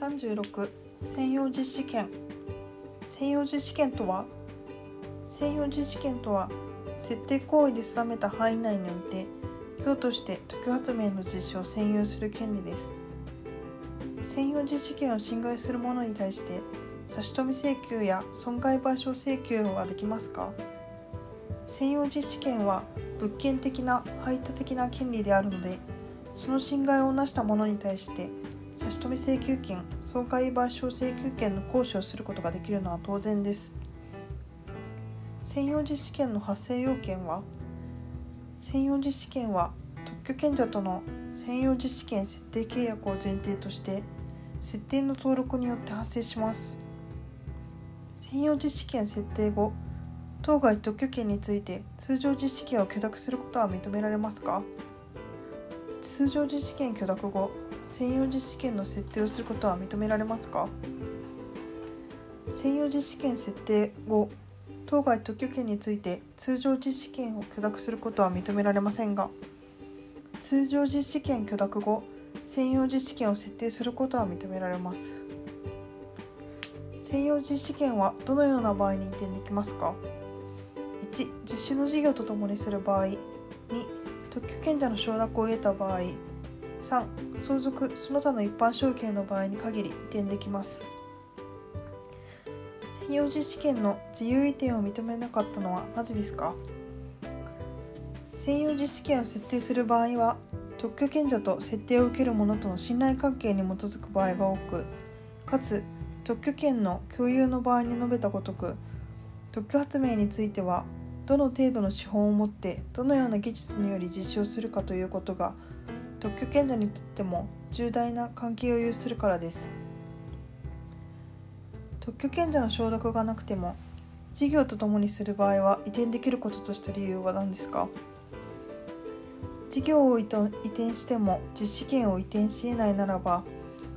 36専用実施権専用実施権とは専用実施権とは設定行為で定めた範囲内において業として特許発明の実施を占有する権利です。専用実施権を侵害する者に対して差し止め請求や損害賠償請求はできますか？専用実施権は物件的な排他的な権利であるのでその侵害をなした者に対して差し止め請求権損害賠償請求権の行使をすることができるのは当然です。専用実施権の発生要件は専用実施権は特許権者との専用実施権設定契約を前提として設定の登録によって発生します。専用実施権設定後当該特許権について通常実施権を許諾することは認められますか？通常実施権許諾後専用実施権の設定をすることは認められますか？専用実施権設定後当該特許権について通常実施権を許諾することは認められませんが通常実施権許諾後専用実施権を設定することは認められます。専用実施権はどのような場合に移転できますか？1実施の事業とともにする場合2特許権者の承諾を得た場合3相続その他の一般承継の場合に限り移転できます。専用実施権の自由移転を認めなかったのはなぜですか？専用実施権を設定する場合は特許権者と設定を受ける者との信頼関係に基づく場合が多くかつ特許権の共有の場合に述べたごとく特許発明についてはどの程度の資本を持ってどのような技術により実施をするかということが特許権者にとっても重大な関係を有するからです。特許権者の承諾がなくても事業とともにする場合は移転できることとした理由は何ですか？事業を移転しても実施権を移転し得ないならば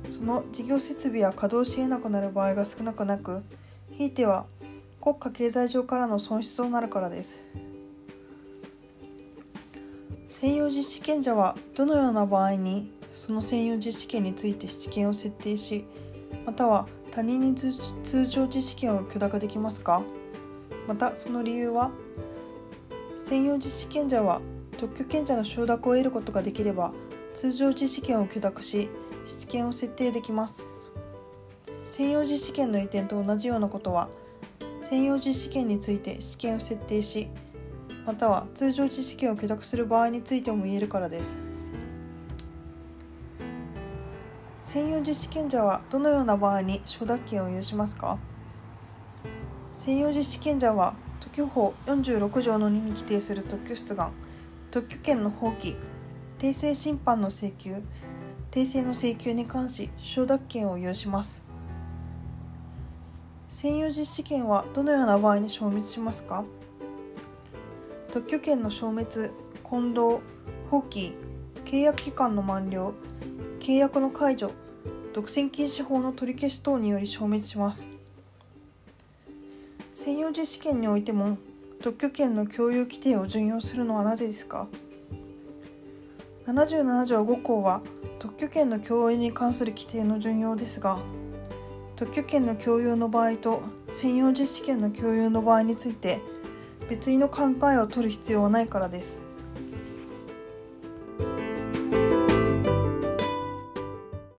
その事業設備は稼働し得なくなる場合が少なくなくひいては国家経済上からの損失となるからです。専用実施権者はどのような場合にその専用実施権について質権を設定しまたは他人に通常実施権を許諾できますか？またその理由は専用実施権者は特許権者の承諾を得ることができれば通常実施権を許諾し質権を設定できます。専用実施権の移転と同じようなことは専用実施権について試験を設定しまたは通常実施権を許諾する場合についても言えるからです。専用実施権者はどのような場合に承諾権を有しますか？専用実施権者は特許法46条の2に規定する特許出願特許権の放棄訂正審判の請求訂正の請求に関し承諾権を有します。専用実施権はどのような場合に消滅しますか？特許権の消滅、混同、放棄、契約期間の満了、契約の解除、独占禁止法の取り消し等により消滅します。専用実施権においても特許権の共有規定を準用するのはなぜですか？77条5項は特許権の共有に関する規定の準用ですが特許権の共有の場合と専用実施権の共有の場合について別の考えを取る必要はないからです。